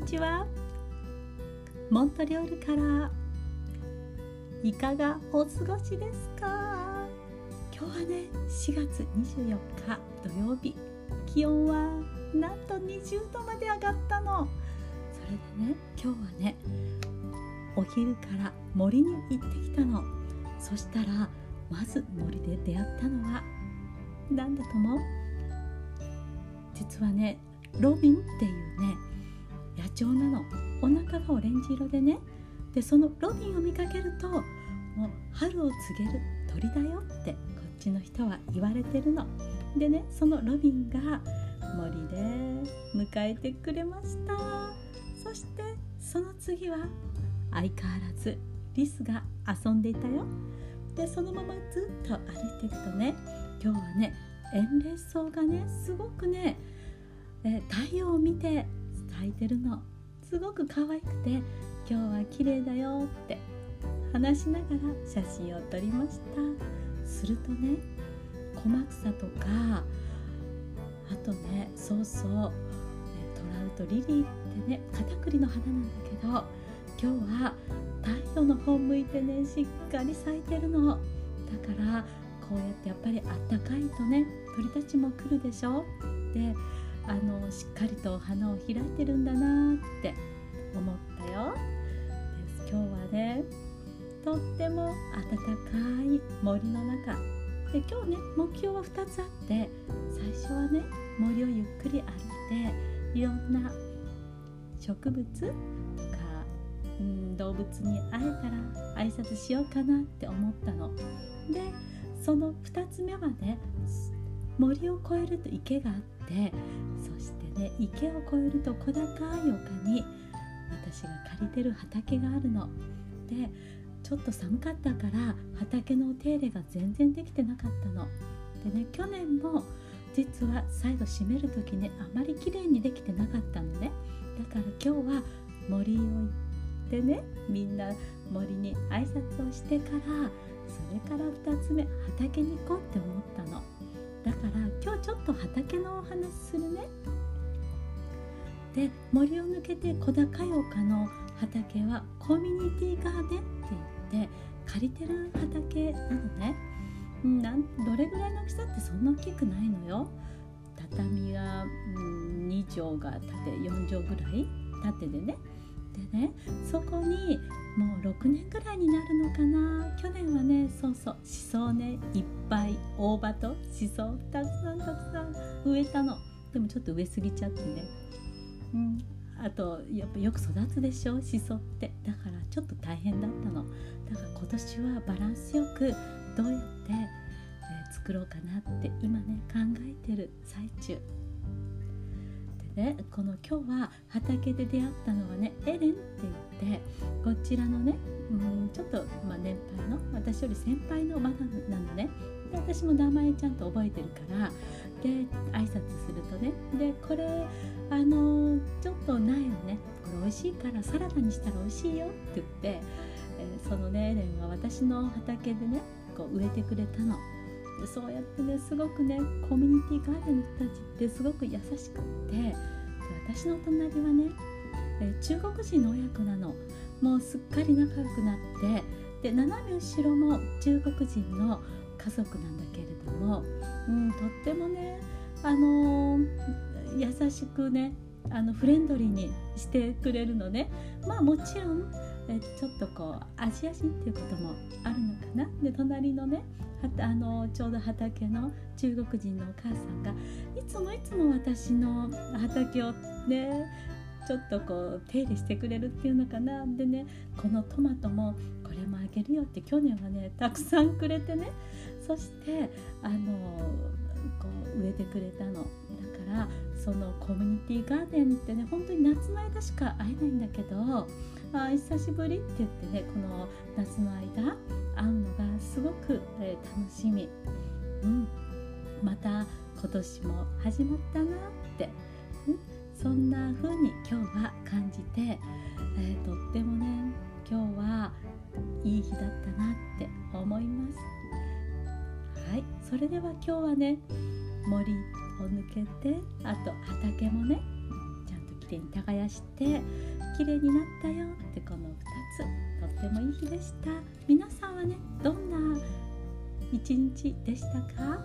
にちは。モントリオールから。いかがお過ごしですか？今日はね4月24日土曜日。気温はなんと20度まで上がったの。それでね今日はねお昼から森に行ってきたの。そしたらまず森で出会ったのは何だと思う？実はねロビンっていうね野鳥なの。お腹がオレンジ色でね。でそのロビンを見かけるともう春を告げる鳥だよってこっちの人は言われてるの。でねそのロビンが森で迎えてくれました。そしてその次は相変わらずリスが遊んでいたよ。でそのままずっと歩いていくとね今日はねエンレス草がねすごくねえ太陽を見て咲いてるの。すごく可愛くて今日は綺麗だよって話しながら写真を撮りました。するとね小松草とかあとねそうそうトラウトリリーってねカタクリの花なんだけど今日は太陽の方向いてねしっかり咲いてるの。だからこうやってやっぱりあったかいとね鳥たちも来るでしょ。であのしっかりと花を開いてるんだなって思ったよ。で今日はねとっても暖かい森の中。で今日ね目標は2つあって最初はね森をゆっくり歩いていろんな植物とか、うん、動物に会えたら挨拶しようかなって思ったの。でその2つ目はね森を越えると池があってそしてね池を越えると小高い丘に私が借りてる畑があるの。でちょっと寒かったから畑のお手入れが全然できてなかったの。でね去年も実は最後締める時ねあまり綺麗にできてなかったのねだから今日は森を行ってねみんな森に挨拶をしてからそれから2つ目畑に行こうって思ったのだから今日ちょっと畑のお話するね。で森を抜けて小高い丘の畑はコミュニティガーデンって言って借りてる畑なのね。なんどれぐらいの大きさってそんな大きくないのよ。畳が、うん、2畳が縦4畳ぐらい縦でね。でねそこにもう6年ぐらいになるのかな？去年はねそうそうしそね。いっぱい大葉としそたくさんたくさん植えたの。でもちょっと植えすぎちゃってね。うん。あとやっぱよく育つでしょ？しそって。だからちょっと大変だったの。だから今年はバランスよくどうやって、えー、作ろうかなって今ね考えてる最中。ねこの今日は畑で出会ったのはねエレンって言ってこちらのね、うん、ちょっと、まあ、年配の私より先輩のマダムなのねで私も名前ちゃんと覚えてるからで挨拶するとねでこれあのちょっと苗をねこれ美味しいからサラダにしたら美味しいよって言って、えー、そのねエレンは私の畑でねこう植えてくれたの。そうやってねすごくねコミュニティガーデンの人たちってすごく優しくって私の隣はね、え中国人の親子なの。もうすっかり仲良くなってで斜め後ろも中国人の家族なんだけれども、うん、とってもねあのー、優しくねあのフレンドリーにしてくれるのね。まあもちろんえちょっとこうアジア人っていうこともあるのかな？で隣のねあのちょうど畑の中国人のお母さんがいつもいつも私の畑をねちょっとこう手入れしてくれるっていうのかな？でねこのトマトもこれもあげるよって去年はねたくさんくれてねそしてあのこう植えてくれたの。だからそのコミュニティガーデンってね本当に夏の間しか会えないんだけどあ久しぶりって言ってねこの夏の間会うのがすごく、えー、楽しみ、うん、また今年も始まったなって、うん、そんな風に今日は感じて、えー、とってもね今日はいい日だったなって思います。はい。それでは今日はね森を抜けてあと畑もねちゃんときれいに耕して綺麗になったよってこの2つとってもいい日でした。皆さんはねどんな一日でしたか？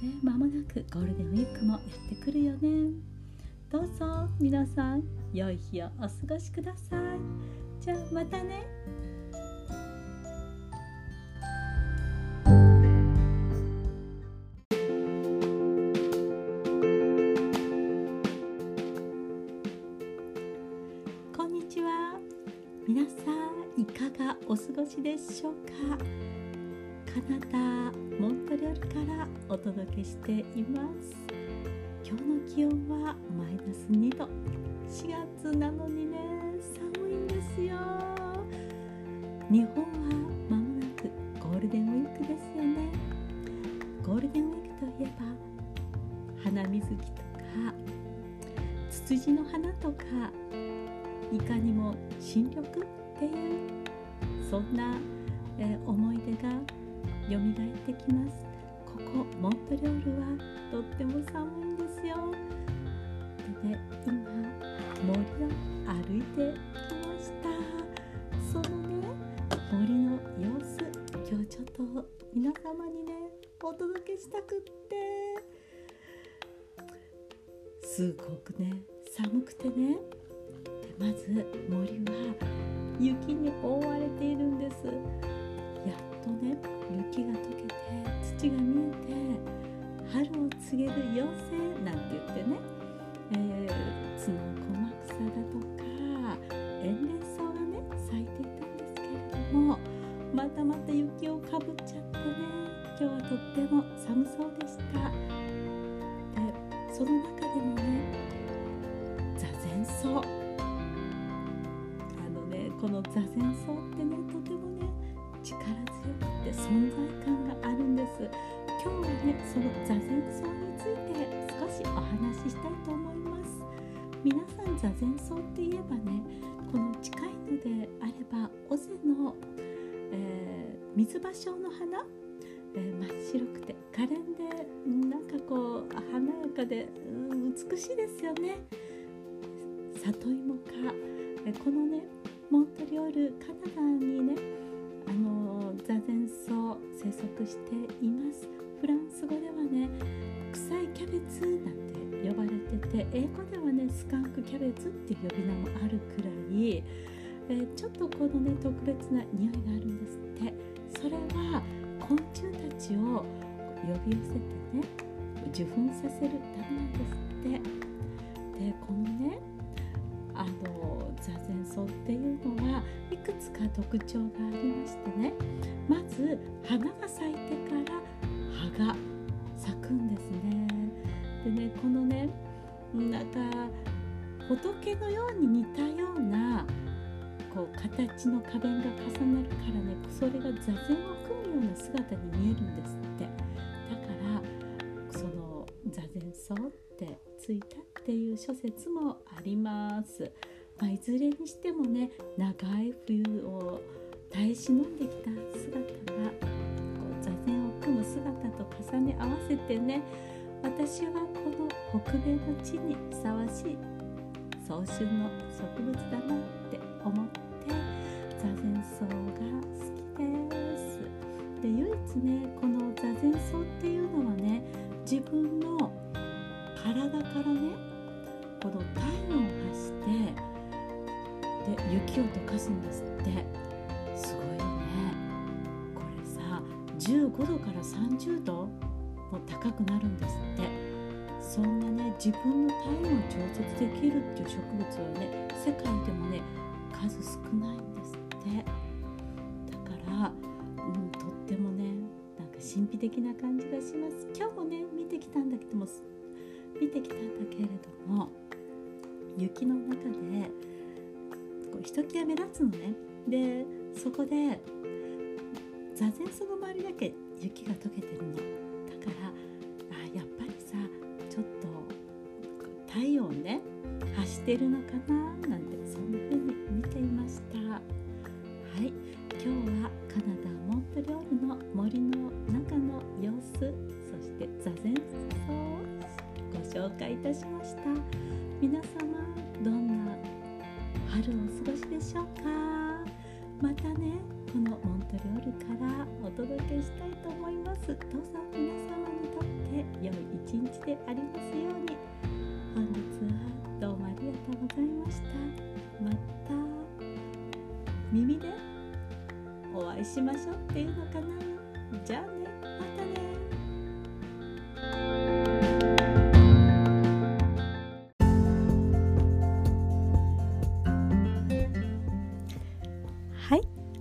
ね、間もなくゴールデンウィークもやってくるよね。どうぞ皆さん良い日をお過ごしください。じゃあまたね。ちは。皆さんいかがお過ごしでしょうか？カナダモントリオールからお届けしています。今日の気温はマイナス2度。4月なのにね寒いんですよ。日本は間もなくゴールデンウィークですよね。ゴールデンウィークといえば花水木とかツツジの花とかいかにも新緑っていうそんな、えー、思い出が蘇ってきます。ここモントリオールはとっても寒いんですよ。でね今森を歩いてきました。そのね森の様子今日ちょっと皆様にねお届けしたくって。すごくね寒くてねまず森は雪に覆われているんです。やっとね雪が溶けて土が見えて春を告げる妖精なんて言ってね、えー、角小草だとか延齢草がね咲いていたんですけれどもまたまた雪をかぶっちゃってね今日はとっても寒そうでした。でその中でもこの座禅草ってねとてもね力強くて存在感があるんです。今日はねその座禅草について少しお話ししたいと思います。皆さん座禅草って言えばねこの近いのであれば尾瀬の、えー、水芭蕉の花、えー、真っ白くて可憐でなんかこう華やかで、うん、美しいですよね。里芋か、えこのねモントリオールカナダにねあの座禅草生息しています。フランス語ではね臭いキャベツなんて呼ばれてて英語ではねスカンクキャベツっていう呼び名もあるくらい、えー、ちょっとこのね特別な匂いがあるんですって。それは昆虫たちを呼び寄せてね受粉させるためなんですって。でこのねあの座禅草っていうのはいくつか特徴がありましてね。まず花が咲いてから葉が咲くんですね。でねこのねなんか仏のように似たようなこう形の花弁が重なるからねそれが座禅を組むような姿に見えるんですって。だからその座禅草ってついたっていう諸説もあります。まあ、いずれにしてもね長い冬を耐え忍んできた姿がこう座禅を組む姿と重ね合わせてね私はこの北米の地にふさわしい早春の植物だなって思って座禅草が好きです。で唯一ねこの座禅草っていうのはね自分の体からねこの体温を発してで雪を溶かすんですって。すごいよね。これさ15度から30度も高くなるんですって。そんなね自分の体温を調節できるっていう植物はね世界でもね数少ないんですって。だから、うん、とってもねなんか神秘的な感じがします。今日もね見てきたんだけども見てきたんだけれども雪の中でこうひときわ目立つのね。でそこで座禅その周りだけ雪が溶けてるの。だからあやっぱりさちょっと太陽ね発してるのかななんてそんな風に見ていました。はい。今日はカナダモントリオールの森の中の様子そして座禅をご紹介いたしました。届けしたいと思います。どうぞ皆様にとって良い一日でありますように。本日はどうもありがとうございました。また耳でお会いしましょうっていうのかな。じゃあねまたね。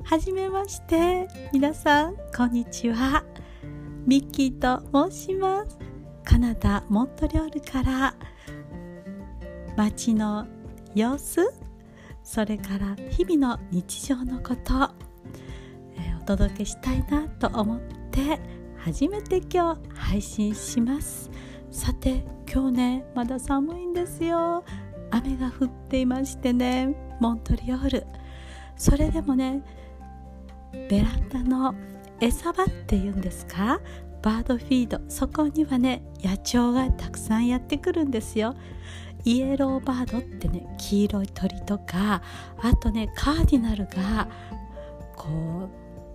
はじめまして。皆さんこんにちは。ミッキーと申します。カナダモントリオールから。街の様子。それから日々の日常のこと、お届けしたいなと思って初めて今日配信します。さて今日ねまだ寒いんですよ。雨が降っていましてねモントリオール。それでもねベランダの餌場っていうんですか？バードフィード。そこにはね野鳥がたくさんやってくるんですよ。イエローバードってね黄色い鳥とかあとねカーディナルがこ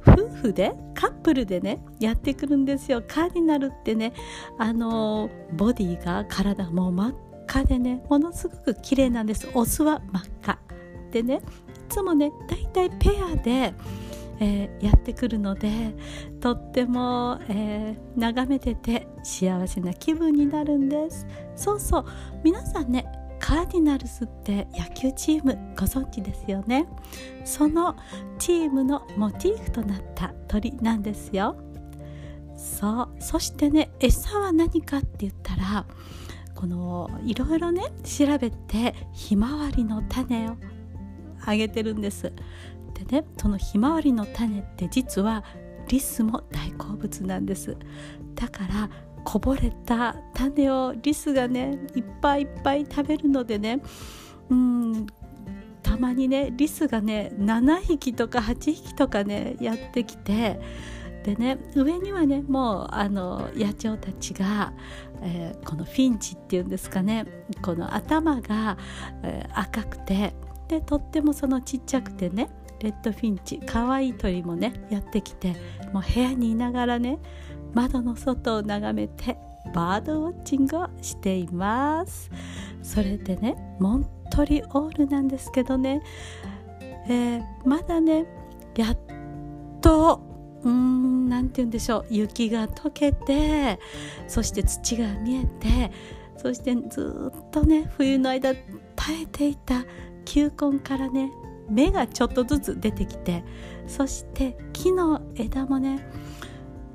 う夫婦でカップルでねやってくるんですよ。カーディナルってねあのボディが体も真っ赤でねものすごく綺麗なんです。オスは真っ赤。でねいつもねだいたいペアでえー、やってくるのでとっても、えー、眺めてて幸せな気分になるんです。そうそう。皆さんねカーディナルスって野球チームご存知ですよね。そのチームのモチーフとなった鳥なんですよ。そう。そしてね餌は何かって言ったらこのいろいろね調べてひまわりの種をあげてるんです。でねそのひまわりの種って実はリスも大好物なんです。だからこぼれた種をリスがねいっぱいいっぱい食べるのでねうんたまにねリスがね7匹とか8匹とかねやってきてでね上にはねもうあの野鳥たちが、えー、このフィンチっていうんですかねこの頭が、えー、赤くてでとってもそのちっちゃくてねレッドフィンチ可愛い鳥もねやってきてもう部屋にいながらね窓の外を眺めてバードウォッチングをしています。それでねモントリオールなんですけどね、えー、まだねやっとうーん何て言うんでしょう雪が溶けてそして土が見えてそしてずっとね冬の間耐えていた球根からね芽がちょっとずつ出てきてそして木の枝もね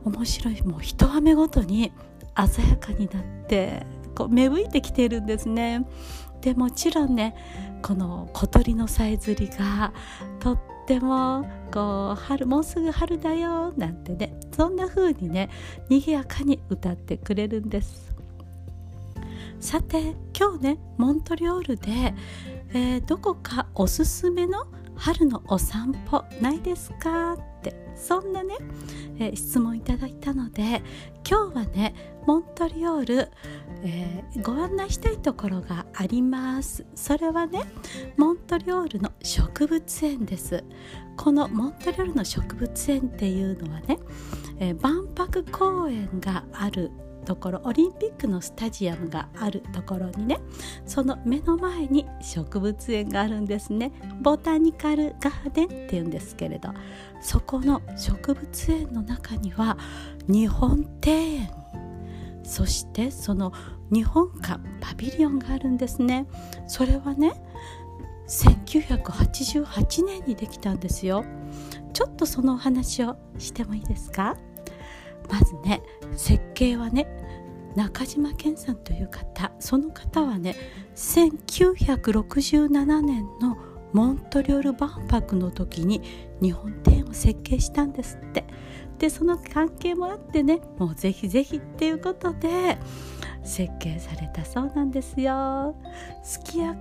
面白いもう一雨ごとに鮮やかになってこう芽吹いてきているんですね。でもちろんねこの小鳥のさえずりがとってもこう春もうすぐ春だよなんてねそんな風にね賑やかに歌ってくれるんです。さて今日ねモントリオールでえー、どこかおすすめの春のお散歩ないですか？ってそんなね、えー、質問いただいたので今日はねモントリオール、えー、ご案内したいところがあります。それはねモントリオールの植物園です。このモントリオールの植物園っていうのはね、え万博公園があるところオリンピックのスタジアムがあるところにねその目の前に植物園があるんですね。ボタニカルガーデンっていうんですけれどそこの植物園の中には日本庭園そしてその日本館パビリオンがあるんですね。それはね1988年にできたんですよ。ちょっとそのお話をしてもいいですか？まずね設計はね中島健さんという方その方はね1967年のモントリオール万博の時に日本庭園を設計したんですってでその関係もあってねもうぜひぜひっていうことで設計されたそうなんですよ。すき家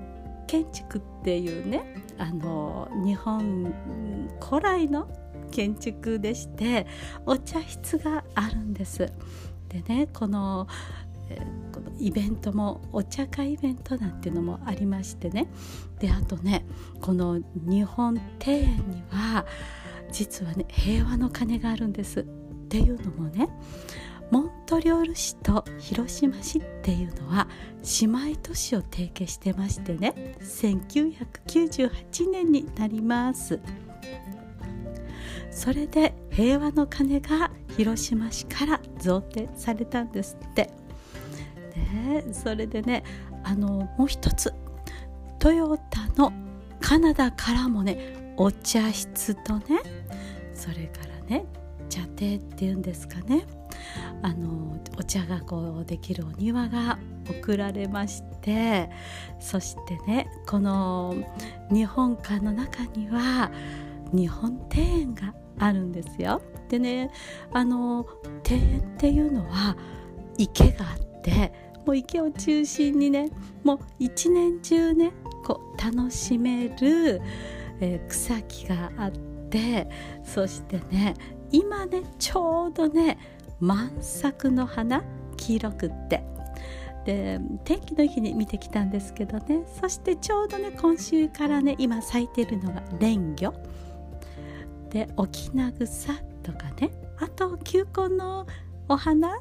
建築っていうねあの日本古来の建築でしてお茶室があるんです。でねこのこのイベントもお茶会イベントなんていうのもありましてね。であとねこの日本庭園には実はね平和の鐘があるんです。っていうのもねモントリオール市と広島市っていうのは姉妹都市を提携してましてね1998年になります。それで平和の鐘が広島市から贈呈されたんですって。でそれでねあのもう一つトヨタのカナダからもねお茶室とねそれからね茶亭っていうんですかねあのお茶がこうできるお庭が贈られましてそしてねこの日本館の中には日本庭園があるんですよ。でねあの庭園っていうのは池があってもう池を中心にねもう一年中ねこう楽しめる、えー、草木があってそしてね今ねちょうどね満作の花黄色くってで天気の日に見てきたんですけどねそしてちょうどね今週からね今咲いてるのがレンギョでオキナグサとかねあと球根のお花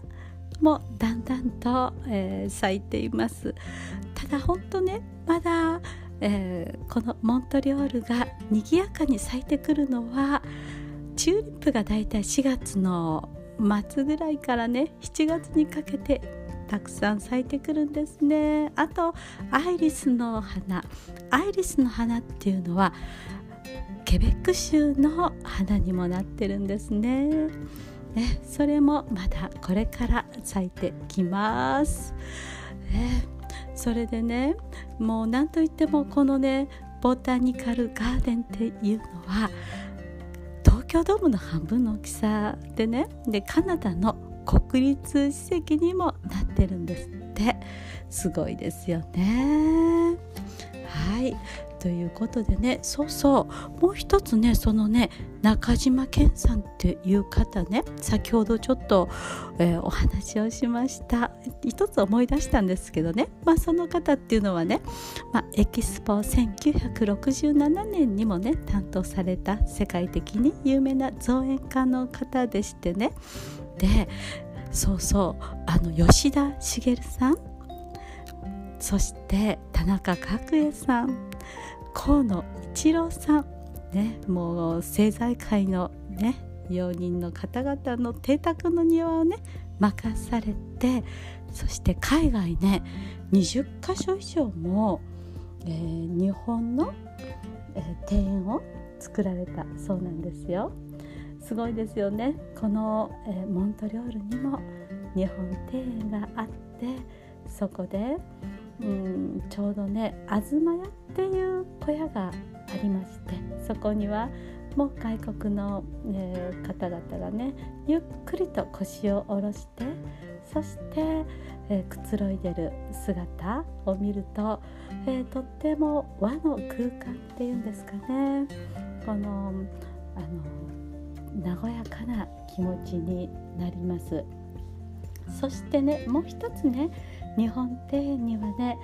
もだんだんと、えー、咲いています。ただ本当ねまだ、えー、このモントリオールが賑やかに咲いてくるのはチューリップがだいたい4月の末ぐらいからね7月にかけてたくさん咲いてくるんですね。あとアイリスの花。アイリスの花っていうのはケベック州の花にもなってるんですね。ねそれもまだこれから咲いてきます、ね、それでねもう何といってもこのねボタニカルガーデンっていうのは東京ドームの半分の大きさでねでカナダの国立史跡にもなってるんですって。すごいですよね。はい。ということでねそうそう。もう一つねそのね中島健さんっていう方ね先ほどちょっと、えー、お話をしました。一つ思い出したんですけどね、まあ、その方っていうのはね、まあ、エキスポ1967年にもね担当された世界的に有名な造園家の方でしてね。でそうそう。あの吉田茂さんそして田中角栄さん河野一郎さんねもう政財界のね用人の方々の邸宅の庭をね任されてそして海外ね20か所以上も、えー、日本の、えー、庭園を作られたそうなんですよ。すごいですよねこの、えー、モントリオールにも日本庭園があってそこでうんちょうどね東屋っていう小屋がありましてそこにはもう外国の、えー、方々がねゆっくりと腰を下ろしてそして、えー、くつろいでる姿を見ると、えー、とっても和の空間っていうんですかね。このあの和やかな気持ちになります。そしてねもう一つね日本庭園にはね、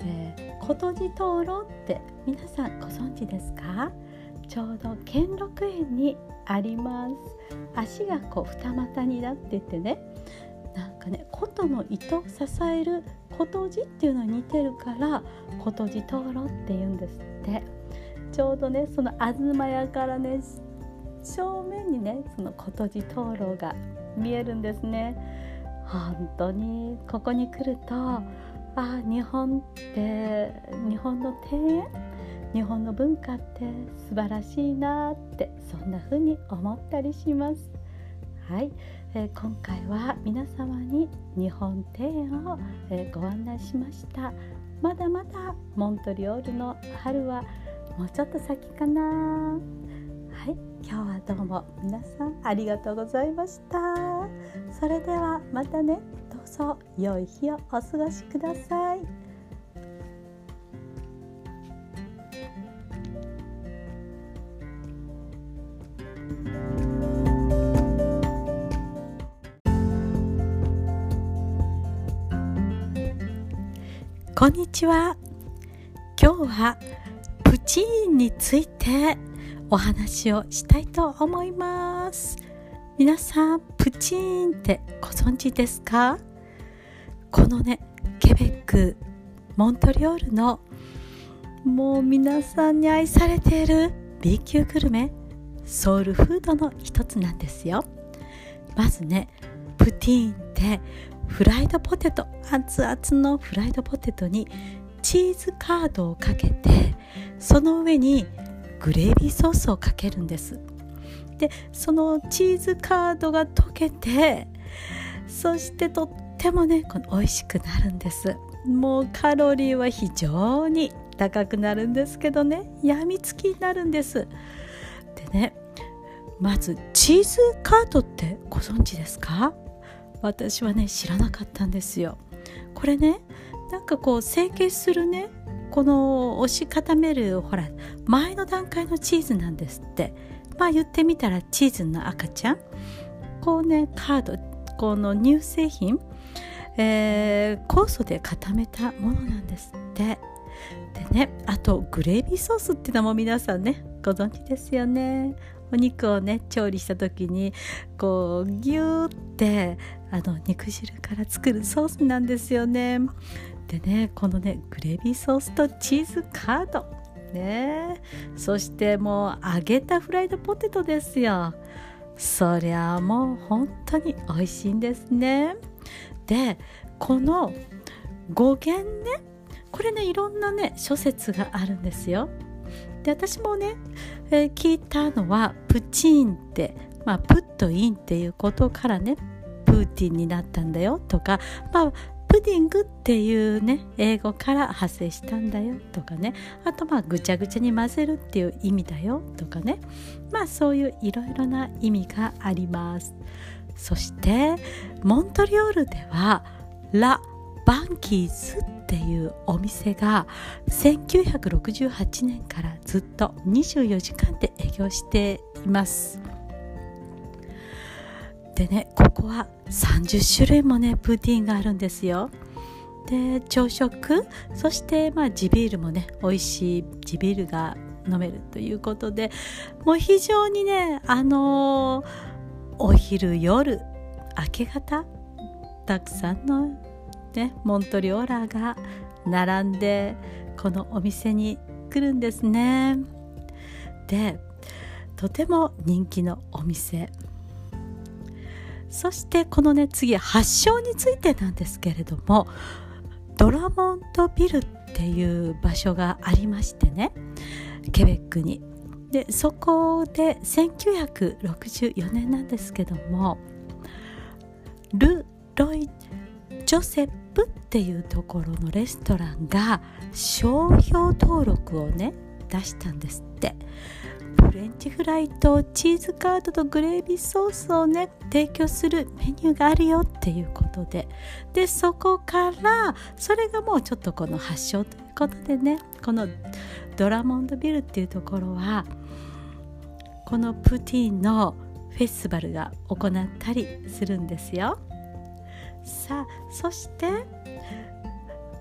えー、琴路灯籠って皆さんご存知ですか？ちょうど兼六園にあります。足がこう二股になっててね。なんかね琴の糸を支える琴地っていうのに似てるから琴地灯籠って言うんですって。ちょうどねその東屋からね正面にねその琴地灯籠が見えるんですね。本当にここに来るとあ日本って日本の庭園日本の文化って素晴らしいなってそんな風に思ったりします。はい、えー、今回は皆様に日本庭園を、えー、ご案内しました。まだまだモントリオールの春はもうちょっと先かなはい今日はどうも皆さんありがとうございましたそれではまたねどうぞ良い日をお過ごしください。こんにちは今日はプチーンについてお話をしたいと思います。皆さんプチーンってご存知ですか？このねケベックモントリオールのもう皆さんに愛されている B 級グルメソウルフードの一つなんですよ。まずねプティーンってフライドポテト熱々のフライドポテトにチーズカードをかけてその上にグレービーソースをかけるんです。でそのチーズカードが溶けてそしてとってもねこの美味しくなるんです。もうカロリーは非常に高くなるんですけどね。やみつきになるんです。でねまずチーズカードってご存知ですか？私はね知らなかったんですよ。これねなんかこう成形するねこの押し固めるほら前の段階のチーズなんですって。まあ言ってみたらチーズの赤ちゃん。こうねカードこの乳製品、えー、酵素で固めたものなんですって。でねあとグレービーソースっていうのも皆さんねご存知ですよね。お肉をね調理した時にこうギューってあの肉汁から作るソースなんですよね。でねこのねグレービーソースとチーズカード。ね。そしてもう揚げたフライドポテトですよ。そりゃもう本当に美味しいんですね。でこの語源ね。これねいろんなね諸説があるんですよ。で私もね、えー、聞いたのはプチーンって、まあ、プットインっていうことからねプーティンになったんだよとか、まあ、ディングっていうね英語から派生したんだよとかね。あとまあぐちゃぐちゃに混ぜるっていう意味だよとかね。まあそういういろいろな意味があります。そしてモントリオールではラ・バンキーズっていうお店が1968年からずっと24時間で営業しています。でねここは30種類もねプーティーンがあるんですよ。で朝食そしてまあ地ビールもね美味しい地ビールが飲めるということでもう非常にねあのー、お昼夜明け方たくさんのねモントリオーラが並んでこのお店に来るんですね。でとても人気のお店。そしてこのね次発祥についてなんですけれどもドラモンドビルっていう場所がありましてねケベックに。でそこで1964年なんですけどもル・ロイ・ジョセプっていうところのレストランが商標登録をね出したんですって。フレンチフライとチーズカードとグレービーソースをね提供するメニューがあるよっていうことで。でそこからそれがもうちょっとこの発祥ということでねこのドラモンドビルっていうところはこのプティーンのフェスティバルが行ったりするんですよ。さあそして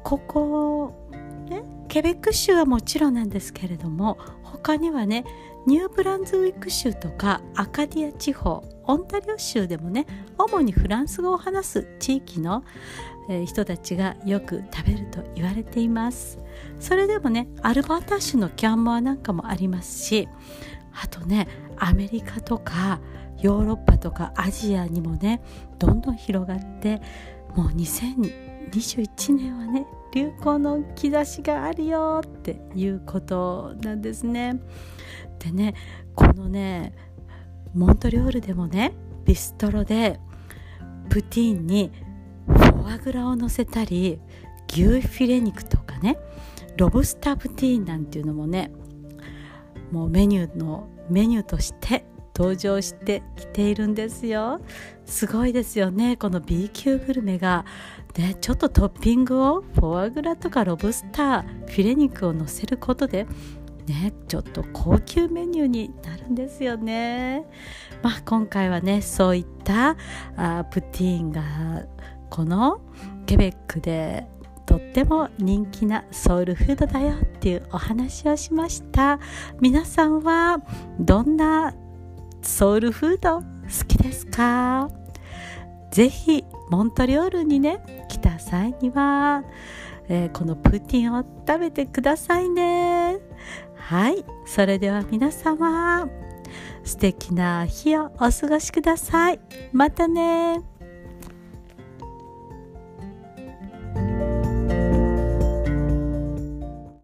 ここねケベック州はもちろんなんですけれども他にはねニューブランズウィック州とかアカディア地方オンタリオ州でもね主にフランス語を話す地域の、人たちがよく食べると言われていますそれでもねアルバータ州のキャンモアなんかもありますしあとねアメリカとかヨーロッパとかアジアにもねどんどん広がってもう2021年はね流行の兆しがあるよっていうことなんですね。でねこのねモントリオールでもねビストロでプティーンにフォアグラを乗せたり牛フィレ肉とかねロブスタープティーンなんていうのもねもうメニューのメニューとして登場してきているんですよ。すごいですよねこの B 級グルメが。ねちょっとトッピングをフォアグラとかロブスターフィレ肉を乗せることでねちょっと高級メニューになるんですよね。まあ今回はねそういったあプティーンがこのケベックでとっても人気なソウルフードだよっていうお話をしました。皆さんはどんなソウルフード好きですか？ぜひモントリオールにね来た際には、えー、このプティーンを食べてくださいね。はいそれでは皆様素敵な日をお過ごしください。またね。